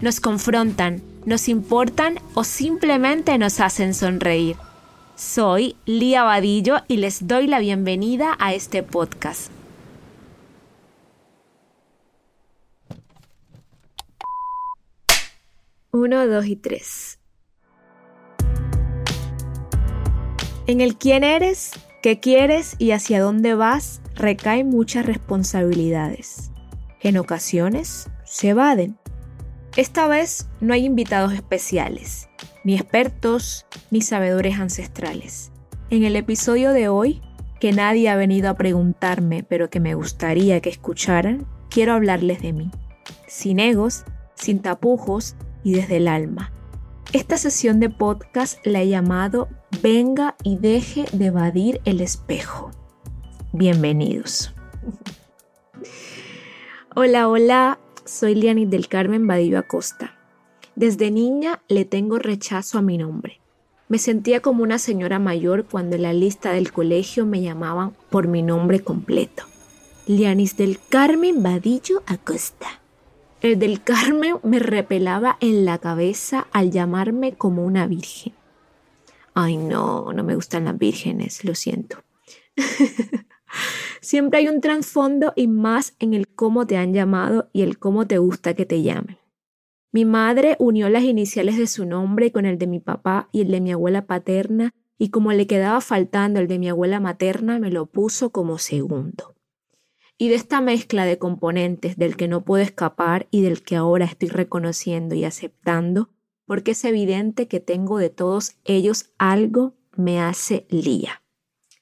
nos confrontan, nos importan o simplemente nos hacen sonreír. Soy Lía Vadillo y les doy la bienvenida a este podcast. Uno, dos y tres. En el quién eres, qué quieres y hacia dónde vas recaen muchas responsabilidades. En ocasiones se evaden. Esta vez no hay invitados especiales, ni expertos, ni sabedores ancestrales. En el episodio de hoy, que nadie ha venido a preguntarme, pero que me gustaría que escucharan, quiero hablarles de mí. Sin egos, sin tapujos y desde el alma. Esta sesión de podcast la he llamado Venga y deje de evadir el espejo. Bienvenidos. Hola, hola, soy Lianis del Carmen Badillo Acosta. Desde niña le tengo rechazo a mi nombre. Me sentía como una señora mayor cuando en la lista del colegio me llamaban por mi nombre completo. Lianis del Carmen Badillo Acosta. El del Carmen me repelaba en la cabeza al llamarme como una virgen. Ay, no, no me gustan las vírgenes, lo siento. Siempre hay un trasfondo y más en el cómo te han llamado y el cómo te gusta que te llamen. Mi madre unió las iniciales de su nombre con el de mi papá y el de mi abuela paterna y como le quedaba faltando el de mi abuela materna me lo puso como segundo. Y de esta mezcla de componentes del que no puedo escapar y del que ahora estoy reconociendo y aceptando, porque es evidente que tengo de todos ellos algo me hace Lía.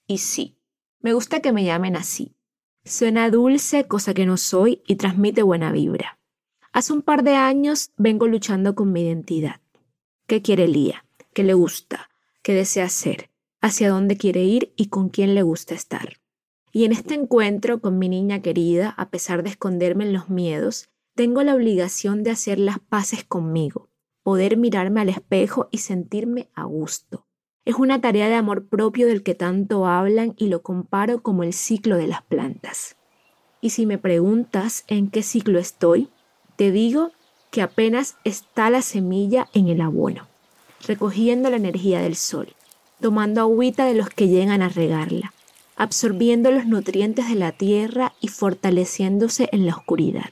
Y sí, me gusta que me llamen así. Suena dulce, cosa que no soy, y transmite buena vibra. Hace un par de años vengo luchando con mi identidad. ¿Qué quiere Lía? ¿Qué le gusta? ¿Qué desea ser? ¿Hacia dónde quiere ir y con quién le gusta estar? Y en este encuentro con mi niña querida, a pesar de esconderme en los miedos, tengo la obligación de hacer las paces conmigo, poder mirarme al espejo y sentirme a gusto. Es una tarea de amor propio del que tanto hablan y lo comparo como el ciclo de las plantas. Y si me preguntas en qué ciclo estoy, te digo que apenas está la semilla en el abono, recogiendo la energía del sol, tomando agüita de los que llegan a regarla, absorbiendo los nutrientes de la tierra y fortaleciéndose en la oscuridad.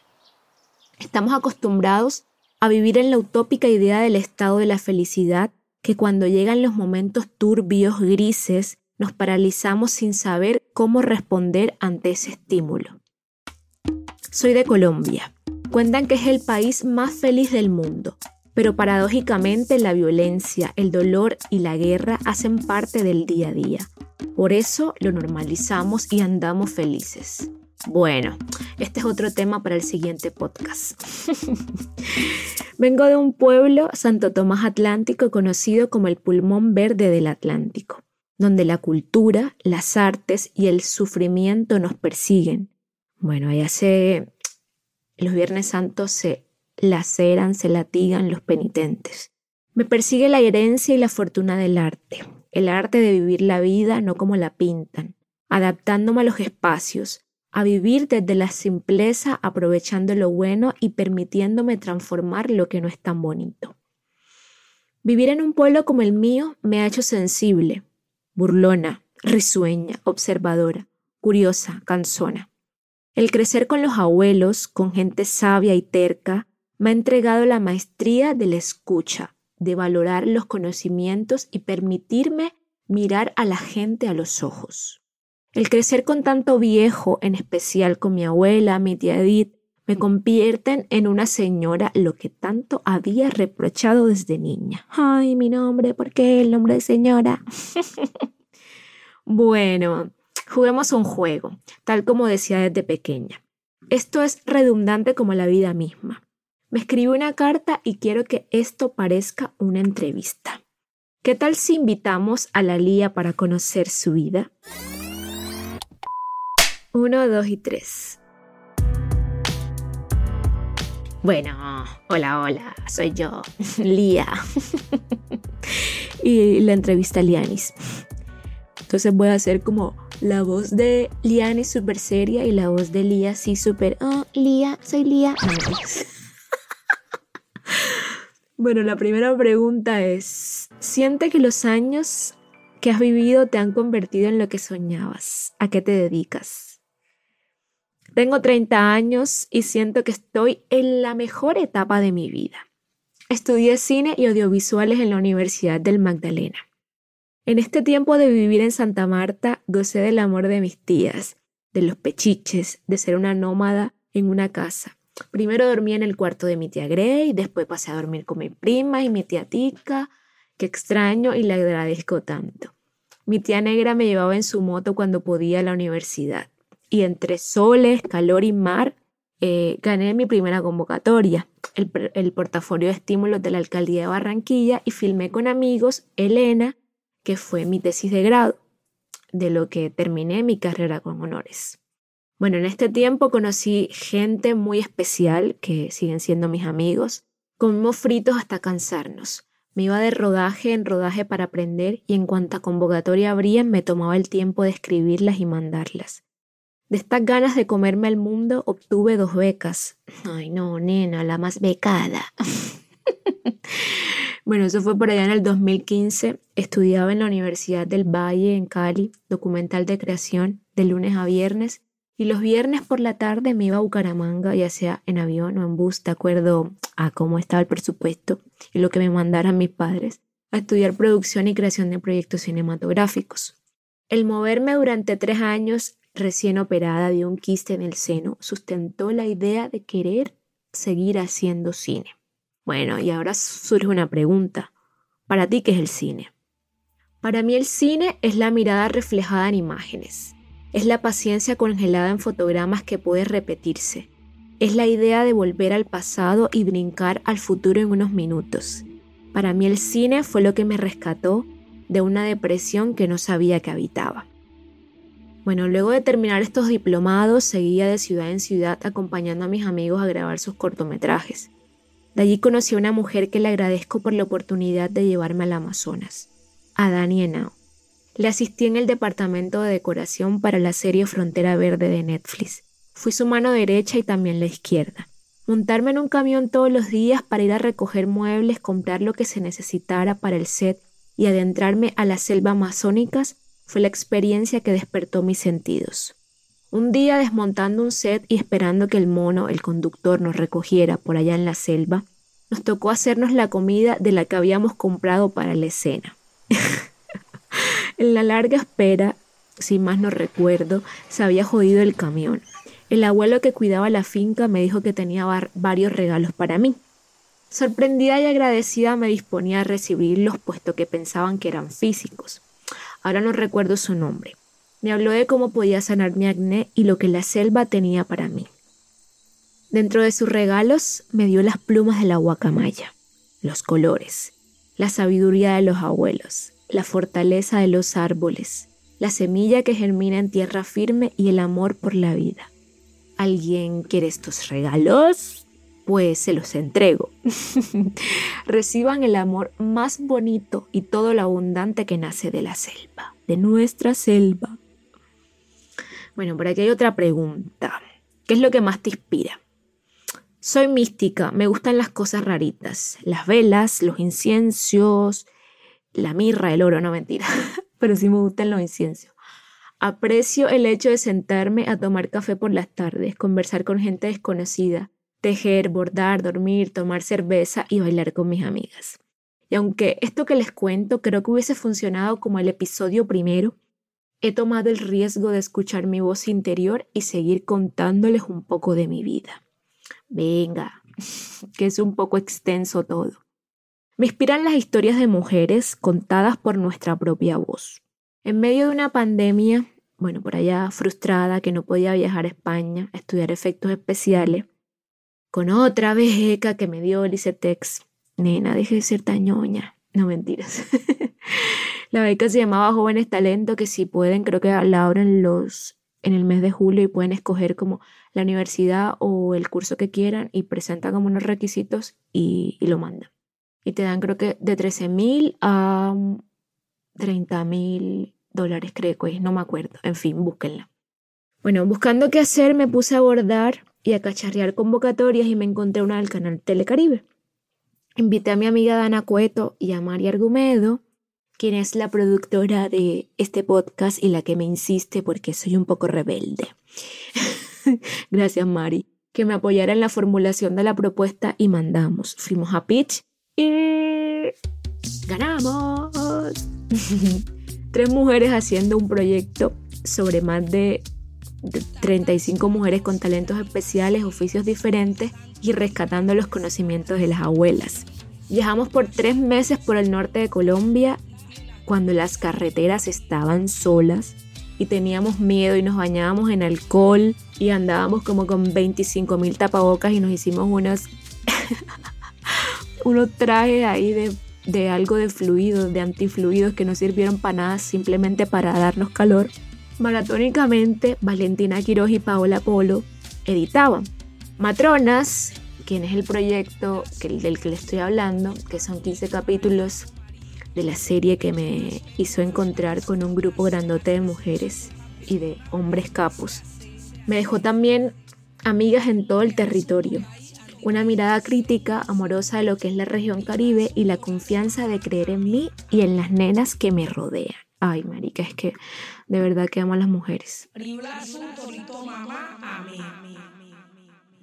Estamos acostumbrados a vivir en la utópica idea del estado de la felicidad que cuando llegan los momentos turbios, grises, nos paralizamos sin saber cómo responder ante ese estímulo. Soy de Colombia. Cuentan que es el país más feliz del mundo, pero paradójicamente la violencia, el dolor y la guerra hacen parte del día a día. Por eso lo normalizamos y andamos felices. Bueno, este es otro tema para el siguiente podcast. Vengo de un pueblo, Santo Tomás Atlántico, conocido como el pulmón verde del Atlántico, donde la cultura, las artes y el sufrimiento nos persiguen. Bueno, allá se... Los Viernes Santos se laceran, se latigan los penitentes. Me persigue la herencia y la fortuna del arte, el arte de vivir la vida no como la pintan, adaptándome a los espacios, a vivir desde la simpleza, aprovechando lo bueno y permitiéndome transformar lo que no es tan bonito. Vivir en un pueblo como el mío me ha hecho sensible, burlona, risueña, observadora, curiosa, cansona. El crecer con los abuelos, con gente sabia y terca, me ha entregado la maestría de la escucha, de valorar los conocimientos y permitirme mirar a la gente a los ojos. El crecer con tanto viejo, en especial con mi abuela, mi tía Edith, me convierten en una señora lo que tanto había reprochado desde niña. Ay, mi nombre, ¿por qué el nombre de señora? bueno, juguemos un juego, tal como decía desde pequeña. Esto es redundante como la vida misma. Me escribió una carta y quiero que esto parezca una entrevista. ¿Qué tal si invitamos a la Lía para conocer su vida? Uno, dos y tres. Bueno, hola, hola, soy yo, Lía. y la entrevista a Lianis. Entonces voy a hacer como la voz de Lianis súper seria y la voz de Lía así súper, oh, Lía, soy Lía. bueno, la primera pregunta es, ¿siente que los años que has vivido te han convertido en lo que soñabas? ¿A qué te dedicas? Tengo 30 años y siento que estoy en la mejor etapa de mi vida. Estudié cine y audiovisuales en la Universidad del Magdalena. En este tiempo de vivir en Santa Marta, gocé del amor de mis tías, de los pechiches, de ser una nómada en una casa. Primero dormí en el cuarto de mi tía Grey, después pasé a dormir con mi prima y mi tía Tica, que extraño y le agradezco tanto. Mi tía negra me llevaba en su moto cuando podía a la universidad y entre soles, calor y mar, eh, gané mi primera convocatoria, el, el, portafolio de estímulos de la alcaldía de Barranquilla y filmé con amigos Elena, que fue mi tesis de grado, de lo que terminé mi carrera con honores. Bueno, en este tiempo conocí gente muy especial que siguen siendo mis amigos. Comimos fritos hasta cansarnos. Me iba de rodaje en rodaje para aprender y en cuanta convocatoria abrían me tomaba el tiempo de escribirlas y mandarlas. De estas ganas de comerme el mundo obtuve dos becas. Ay, no, nena, la más becada. bueno, eso fue por allá en el 2015. Estudiaba en la Universidad del Valle, en Cali, documental de creación, de lunes a viernes. Y los viernes por la tarde me iba a Bucaramanga, ya sea en avión o en bus, de acuerdo a cómo estaba el presupuesto y lo que me mandaran mis padres, a estudiar producción y creación de proyectos cinematográficos. El moverme durante tres años recién operada de un quiste en el seno, sustentó la idea de querer seguir haciendo cine. Bueno, y ahora surge una pregunta. ¿Para ti qué es el cine? Para mí el cine es la mirada reflejada en imágenes. Es la paciencia congelada en fotogramas que puede repetirse. Es la idea de volver al pasado y brincar al futuro en unos minutos. Para mí el cine fue lo que me rescató de una depresión que no sabía que habitaba. Bueno, luego de terminar estos diplomados, seguía de ciudad en ciudad acompañando a mis amigos a grabar sus cortometrajes. De allí conocí a una mujer que le agradezco por la oportunidad de llevarme al Amazonas, a Dani Henao. Le asistí en el departamento de decoración para la serie Frontera Verde de Netflix. Fui su mano derecha y también la izquierda. Montarme en un camión todos los días para ir a recoger muebles, comprar lo que se necesitara para el set y adentrarme a la selva amazónicas fue la experiencia que despertó mis sentidos. Un día desmontando un set y esperando que el mono, el conductor, nos recogiera por allá en la selva, nos tocó hacernos la comida de la que habíamos comprado para la escena. en la larga espera, si más no recuerdo, se había jodido el camión. El abuelo que cuidaba la finca me dijo que tenía varios regalos para mí. Sorprendida y agradecida me disponía a recibirlos puesto que pensaban que eran físicos. Ahora no recuerdo su nombre. Me habló de cómo podía sanar mi acné y lo que la selva tenía para mí. Dentro de sus regalos me dio las plumas de la guacamaya, los colores, la sabiduría de los abuelos, la fortaleza de los árboles, la semilla que germina en tierra firme y el amor por la vida. ¿Alguien quiere estos regalos? Pues se los entrego. Reciban el amor más bonito y todo lo abundante que nace de la selva, de nuestra selva. Bueno, por aquí hay otra pregunta. ¿Qué es lo que más te inspira? Soy mística, me gustan las cosas raritas, las velas, los inciensos, la mirra, el oro, no mentira, pero sí me gustan los inciensos. Aprecio el hecho de sentarme a tomar café por las tardes, conversar con gente desconocida, tejer, bordar, dormir, tomar cerveza y bailar con mis amigas. Y aunque esto que les cuento creo que hubiese funcionado como el episodio primero, he tomado el riesgo de escuchar mi voz interior y seguir contándoles un poco de mi vida. Venga, que es un poco extenso todo. Me inspiran las historias de mujeres contadas por nuestra propia voz. En medio de una pandemia, bueno, por allá frustrada que no podía viajar a España a estudiar efectos especiales, con otra beca que me dio el ICETEX. Nena, deje de ser tañoña. No mentiras. la beca se llamaba Jóvenes Talento, que si pueden, creo que la abren los en el mes de julio y pueden escoger como la universidad o el curso que quieran y presentan como unos requisitos y, y lo mandan. Y te dan creo que de 13 mil a 30 mil dólares, creo que no me acuerdo. En fin, búsquenla. Bueno, buscando qué hacer, me puse a abordar y a cacharrear convocatorias y me encontré una del canal Telecaribe. Invité a mi amiga Dana Cueto y a María Argumedo, quien es la productora de este podcast y la que me insiste porque soy un poco rebelde. Gracias, Mari, que me apoyara en la formulación de la propuesta y mandamos. Fuimos a pitch y ganamos. Tres mujeres haciendo un proyecto sobre más de 35 mujeres con talentos especiales, oficios diferentes y rescatando los conocimientos de las abuelas. Viajamos por tres meses por el norte de Colombia cuando las carreteras estaban solas y teníamos miedo y nos bañábamos en alcohol y andábamos como con 25 mil tapabocas y nos hicimos unos, unos trajes ahí de, de algo de fluidos, de antifluidos que no sirvieron para nada, simplemente para darnos calor. Maratónicamente, Valentina Quiroz y Paola Polo editaban. Matronas, quien es el proyecto del que le estoy hablando, que son 15 capítulos de la serie que me hizo encontrar con un grupo grandote de mujeres y de hombres capos. Me dejó también amigas en todo el territorio, una mirada crítica, amorosa de lo que es la región caribe y la confianza de creer en mí y en las nenas que me rodean. Ay, marica, es que de verdad que amo a las mujeres.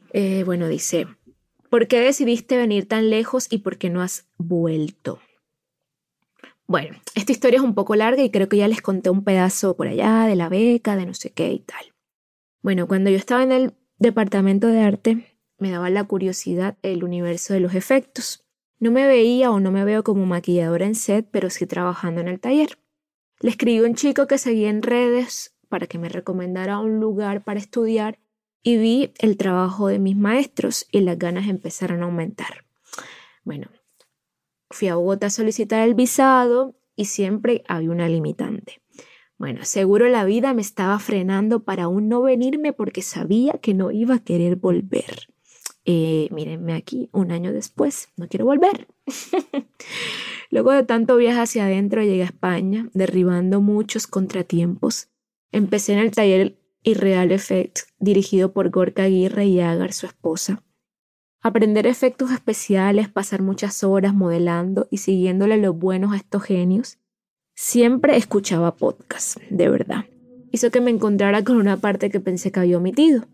Eh, bueno, dice, ¿por qué decidiste venir tan lejos y por qué no has vuelto? Bueno, esta historia es un poco larga y creo que ya les conté un pedazo por allá de la beca, de no sé qué y tal. Bueno, cuando yo estaba en el departamento de arte, me daba la curiosidad el universo de los efectos. No me veía o no me veo como maquilladora en set, pero sí trabajando en el taller. Le escribí a un chico que seguía en redes para que me recomendara un lugar para estudiar y vi el trabajo de mis maestros y las ganas empezaron a aumentar. Bueno, fui a Bogotá a solicitar el visado y siempre había una limitante. Bueno, seguro la vida me estaba frenando para aún no venirme porque sabía que no iba a querer volver. Eh, mírenme aquí, un año después, no quiero volver. Luego de tanto viaje hacia adentro, llegué a España, derribando muchos contratiempos. Empecé en el taller Irreal Effect, dirigido por Gorka Aguirre y Agar, su esposa. Aprender efectos especiales, pasar muchas horas modelando y siguiéndole los buenos a estos genios. Siempre escuchaba podcasts, de verdad. Hizo que me encontrara con una parte que pensé que había omitido.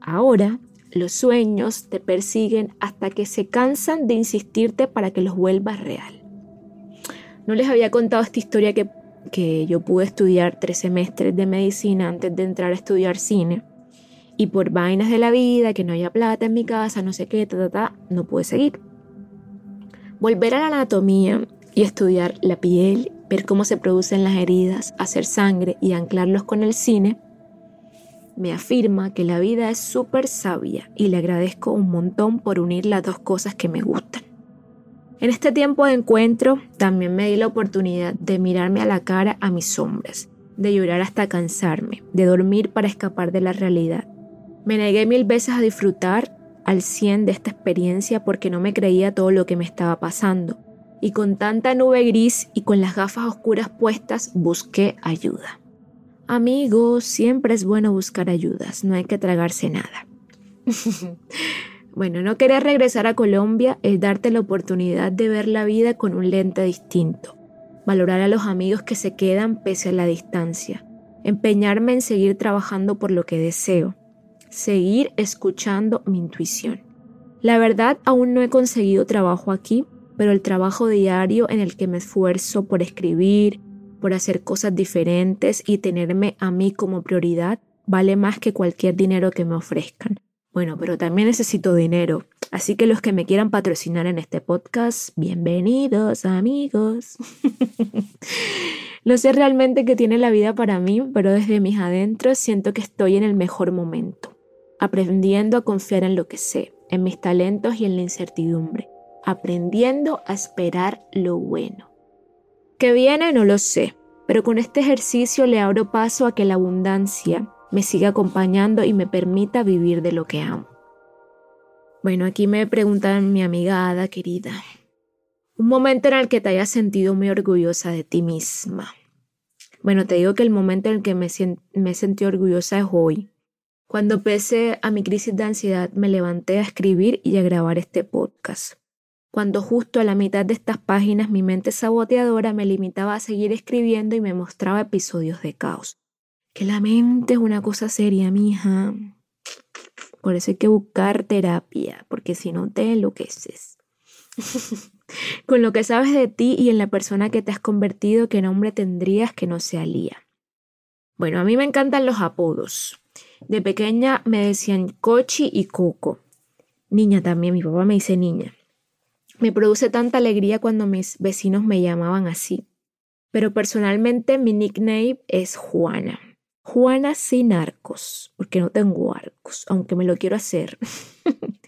Ahora los sueños te persiguen hasta que se cansan de insistirte para que los vuelvas real. No les había contado esta historia que, que yo pude estudiar tres semestres de medicina antes de entrar a estudiar cine. Y por vainas de la vida, que no haya plata en mi casa, no sé qué, ta, ta, ta, no pude seguir. Volver a la anatomía y estudiar la piel, ver cómo se producen las heridas, hacer sangre y anclarlos con el cine me afirma que la vida es súper sabia y le agradezco un montón por unir las dos cosas que me gustan. En este tiempo de encuentro también me di la oportunidad de mirarme a la cara a mis sombras, de llorar hasta cansarme, de dormir para escapar de la realidad. Me negué mil veces a disfrutar al cien de esta experiencia porque no me creía todo lo que me estaba pasando. Y con tanta nube gris y con las gafas oscuras puestas busqué ayuda. Amigos, siempre es bueno buscar ayudas, no hay que tragarse nada. bueno, no querer regresar a Colombia es darte la oportunidad de ver la vida con un lente distinto, valorar a los amigos que se quedan pese a la distancia, empeñarme en seguir trabajando por lo que deseo, seguir escuchando mi intuición. La verdad, aún no he conseguido trabajo aquí, pero el trabajo diario en el que me esfuerzo por escribir, por hacer cosas diferentes y tenerme a mí como prioridad vale más que cualquier dinero que me ofrezcan. Bueno, pero también necesito dinero. Así que los que me quieran patrocinar en este podcast, bienvenidos amigos. no sé realmente qué tiene la vida para mí, pero desde mis adentros siento que estoy en el mejor momento. aprendiendo a confiar en lo que sé, en mis talentos y en la incertidumbre, aprendiendo a esperar lo bueno. ¿Qué viene? No lo sé, pero con este ejercicio le abro paso a que la abundancia me siga acompañando y me permita vivir de lo que amo. Bueno, aquí me preguntan mi amiga Ada querida, un momento en el que te hayas sentido muy orgullosa de ti misma. Bueno, te digo que el momento en el que me, me sentí orgullosa es hoy, cuando pese a mi crisis de ansiedad me levanté a escribir y a grabar este podcast. Cuando justo a la mitad de estas páginas mi mente saboteadora me limitaba a seguir escribiendo y me mostraba episodios de caos. Que la mente es una cosa seria, mija. Por eso hay que buscar terapia, porque si no te enloqueces. Con lo que sabes de ti y en la persona que te has convertido, ¿qué nombre tendrías que no sea Lía? Bueno, a mí me encantan los apodos. De pequeña me decían Cochi y Coco. Niña también, mi papá me dice niña. Me produce tanta alegría cuando mis vecinos me llamaban así. Pero personalmente mi nickname es Juana. Juana sin arcos, porque no tengo arcos, aunque me lo quiero hacer.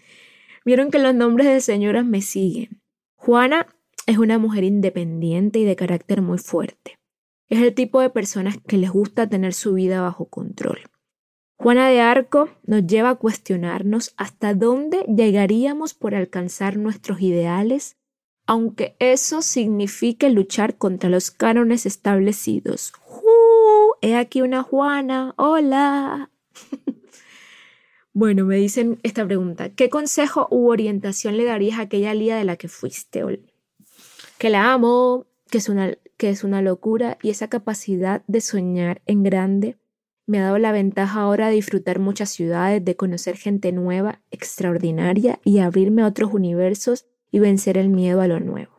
Vieron que los nombres de señoras me siguen. Juana es una mujer independiente y de carácter muy fuerte. Es el tipo de personas que les gusta tener su vida bajo control. Juana de Arco nos lleva a cuestionarnos hasta dónde llegaríamos por alcanzar nuestros ideales, aunque eso signifique luchar contra los cánones establecidos. ¡Uh! He aquí una Juana. Hola. bueno, me dicen esta pregunta. ¿Qué consejo u orientación le darías a aquella Lía de la que fuiste? Que la amo, que es una, que es una locura y esa capacidad de soñar en grande me ha dado la ventaja ahora de disfrutar muchas ciudades, de conocer gente nueva, extraordinaria y abrirme a otros universos y vencer el miedo a lo nuevo.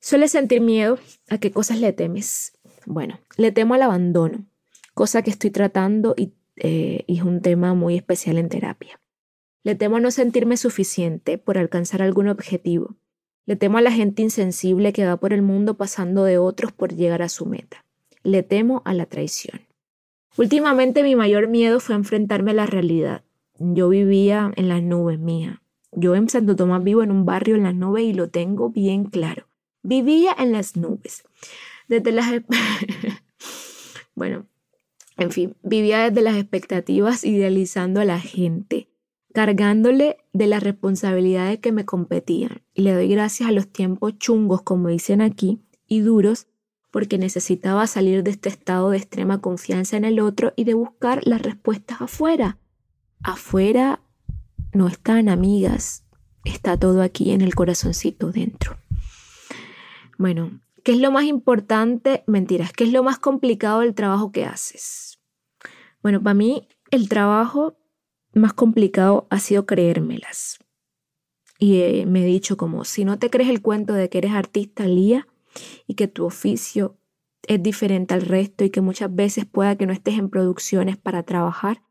¿Sueles sentir miedo? ¿A qué cosas le temes? Bueno, le temo al abandono, cosa que estoy tratando y, eh, y es un tema muy especial en terapia. Le temo a no sentirme suficiente por alcanzar algún objetivo. Le temo a la gente insensible que va por el mundo pasando de otros por llegar a su meta. Le temo a la traición. Últimamente mi mayor miedo fue enfrentarme a la realidad. Yo vivía en las nubes mía. Yo en Santo Tomás vivo en un barrio en las nubes y lo tengo bien claro. Vivía en las nubes. Desde las... bueno, en fin, vivía desde las expectativas idealizando a la gente, cargándole de las responsabilidades que me competían. Y le doy gracias a los tiempos chungos, como dicen aquí, y duros, porque necesitaba salir de este estado de extrema confianza en el otro y de buscar las respuestas afuera. Afuera no están amigas, está todo aquí en el corazoncito dentro. Bueno, ¿qué es lo más importante? Mentiras, ¿qué es lo más complicado del trabajo que haces? Bueno, para mí el trabajo más complicado ha sido creérmelas. Y eh, me he dicho como, si no te crees el cuento de que eres artista, Lía, y que tu oficio es diferente al resto y que muchas veces pueda que no estés en producciones para trabajar,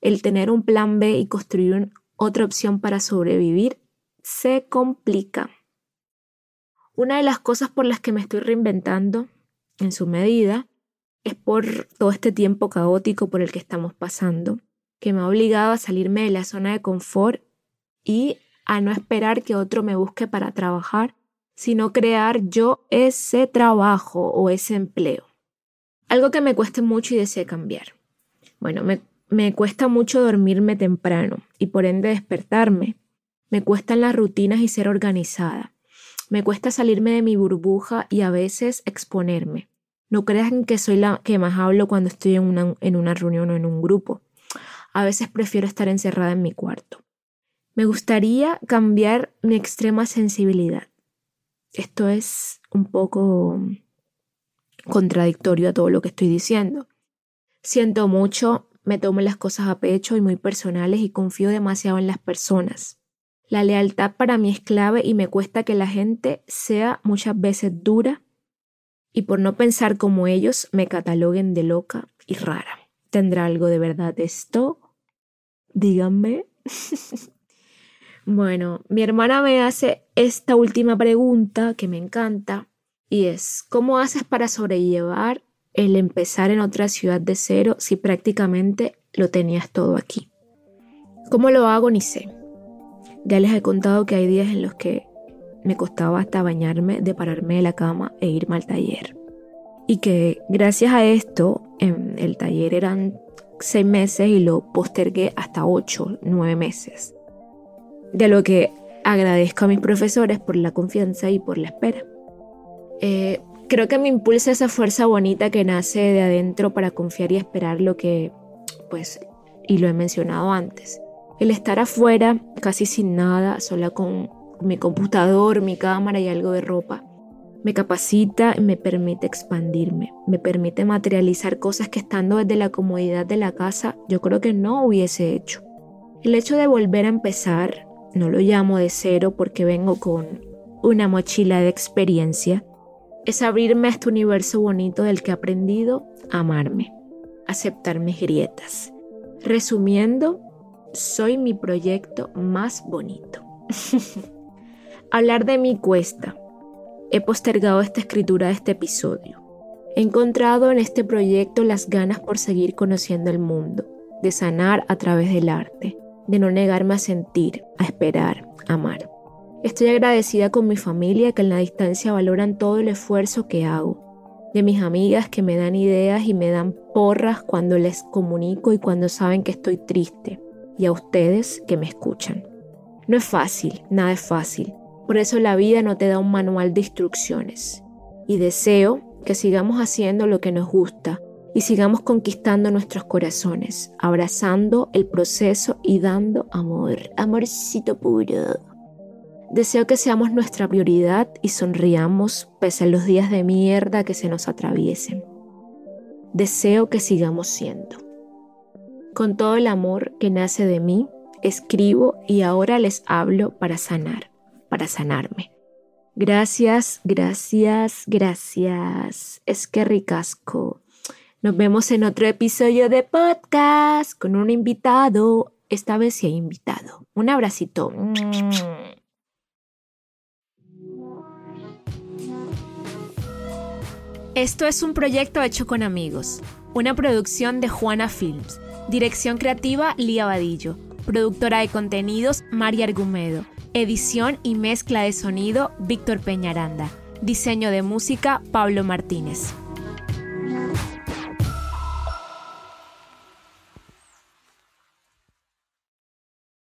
el tener un plan B y construir otra opción para sobrevivir se complica. Una de las cosas por las que me estoy reinventando, en su medida, es por todo este tiempo caótico por el que estamos pasando, que me ha obligado a salirme de la zona de confort y a no esperar que otro me busque para trabajar sino crear yo ese trabajo o ese empleo. Algo que me cueste mucho y desee cambiar. Bueno, me, me cuesta mucho dormirme temprano y por ende despertarme. Me cuestan las rutinas y ser organizada. Me cuesta salirme de mi burbuja y a veces exponerme. No crean que soy la que más hablo cuando estoy en una, en una reunión o en un grupo. A veces prefiero estar encerrada en mi cuarto. Me gustaría cambiar mi extrema sensibilidad. Esto es un poco contradictorio a todo lo que estoy diciendo. Siento mucho, me tomo las cosas a pecho y muy personales y confío demasiado en las personas. La lealtad para mí es clave y me cuesta que la gente sea muchas veces dura y por no pensar como ellos me cataloguen de loca y rara. ¿Tendrá algo de verdad esto? Díganme. Bueno, mi hermana me hace esta última pregunta que me encanta y es, ¿cómo haces para sobrellevar el empezar en otra ciudad de cero si prácticamente lo tenías todo aquí? ¿Cómo lo hago? Ni sé. Ya les he contado que hay días en los que me costaba hasta bañarme, de pararme de la cama e irme al taller. Y que gracias a esto, en el taller eran seis meses y lo postergué hasta ocho, nueve meses. De lo que agradezco a mis profesores por la confianza y por la espera. Eh, creo que me impulsa esa fuerza bonita que nace de adentro para confiar y esperar lo que, pues, y lo he mencionado antes. El estar afuera, casi sin nada, sola con mi computador, mi cámara y algo de ropa, me capacita y me permite expandirme, me permite materializar cosas que estando desde la comodidad de la casa yo creo que no hubiese hecho. El hecho de volver a empezar, no lo llamo de cero porque vengo con una mochila de experiencia, es abrirme a este universo bonito del que he aprendido a amarme, aceptar mis grietas. Resumiendo, soy mi proyecto más bonito. Hablar de mí cuesta. He postergado esta escritura de este episodio. He encontrado en este proyecto las ganas por seguir conociendo el mundo, de sanar a través del arte, de no negarme a sentir, a esperar, a amar. Estoy agradecida con mi familia que en la distancia valoran todo el esfuerzo que hago, de mis amigas que me dan ideas y me dan porras cuando les comunico y cuando saben que estoy triste, y a ustedes que me escuchan. No es fácil, nada es fácil. Por eso la vida no te da un manual de instrucciones. Y deseo que sigamos haciendo lo que nos gusta y sigamos conquistando nuestros corazones, abrazando el proceso y dando amor, amorcito puro. Deseo que seamos nuestra prioridad y sonriamos pese a los días de mierda que se nos atraviesen. Deseo que sigamos siendo. Con todo el amor que nace de mí, escribo y ahora les hablo para sanar, para sanarme. Gracias, gracias, gracias. Es que ricasco. Nos vemos en otro episodio de podcast con un invitado. Esta vez sí hay invitado. Un abracito. Esto es un proyecto hecho con amigos. Una producción de Juana Films. Dirección creativa Lía Vadillo. Productora de contenidos María Argumedo. Edición y mezcla de sonido Víctor Peñaranda. Diseño de música Pablo Martínez.